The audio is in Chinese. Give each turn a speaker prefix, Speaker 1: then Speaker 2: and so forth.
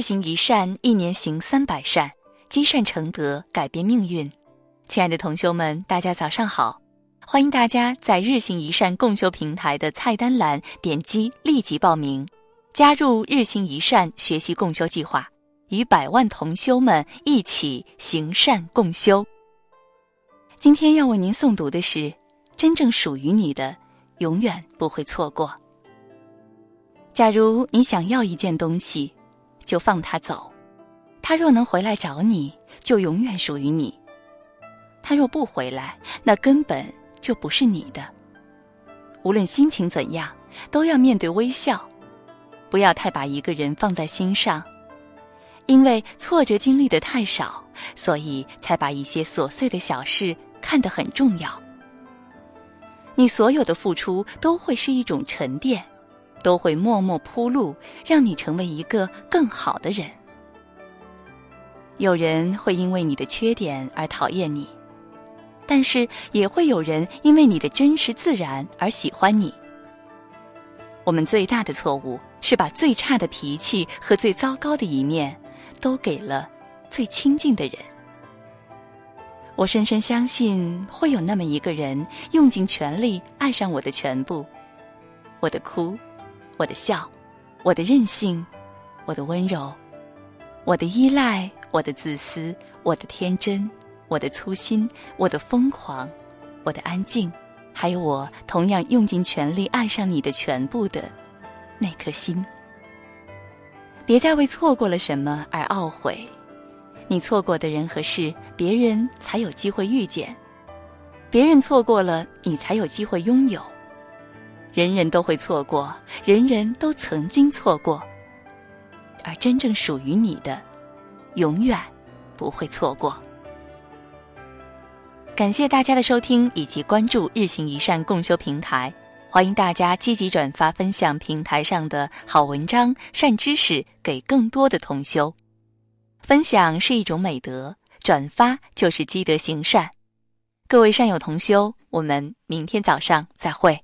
Speaker 1: 日行一善，一年行三百善，积善成德，改变命运。亲爱的同修们，大家早上好！欢迎大家在日行一善共修平台的菜单栏点击立即报名，加入日行一善学习共修计划，与百万同修们一起行善共修。今天要为您诵读的是：真正属于你的，永远不会错过。假如你想要一件东西，就放他走，他若能回来找你，就永远属于你；他若不回来，那根本就不是你的。无论心情怎样，都要面对微笑，不要太把一个人放在心上，因为挫折经历的太少，所以才把一些琐碎的小事看得很重要。你所有的付出都会是一种沉淀。都会默默铺路，让你成为一个更好的人。有人会因为你的缺点而讨厌你，但是也会有人因为你的真实自然而喜欢你。我们最大的错误是把最差的脾气和最糟糕的一面都给了最亲近的人。我深深相信会有那么一个人，用尽全力爱上我的全部，我的哭。我的笑，我的任性，我的温柔，我的依赖，我的自私，我的天真，我的粗心，我的疯狂，我的安静，还有我同样用尽全力爱上你的全部的那颗心。别再为错过了什么而懊悔，你错过的人和事，别人才有机会遇见；别人错过了，你才有机会拥有。人人都会错过，人人都曾经错过，而真正属于你的，永远不会错过。感谢大家的收听以及关注日行一善共修平台，欢迎大家积极转发分享平台上的好文章、善知识给更多的同修。分享是一种美德，转发就是积德行善。各位善友同修，我们明天早上再会。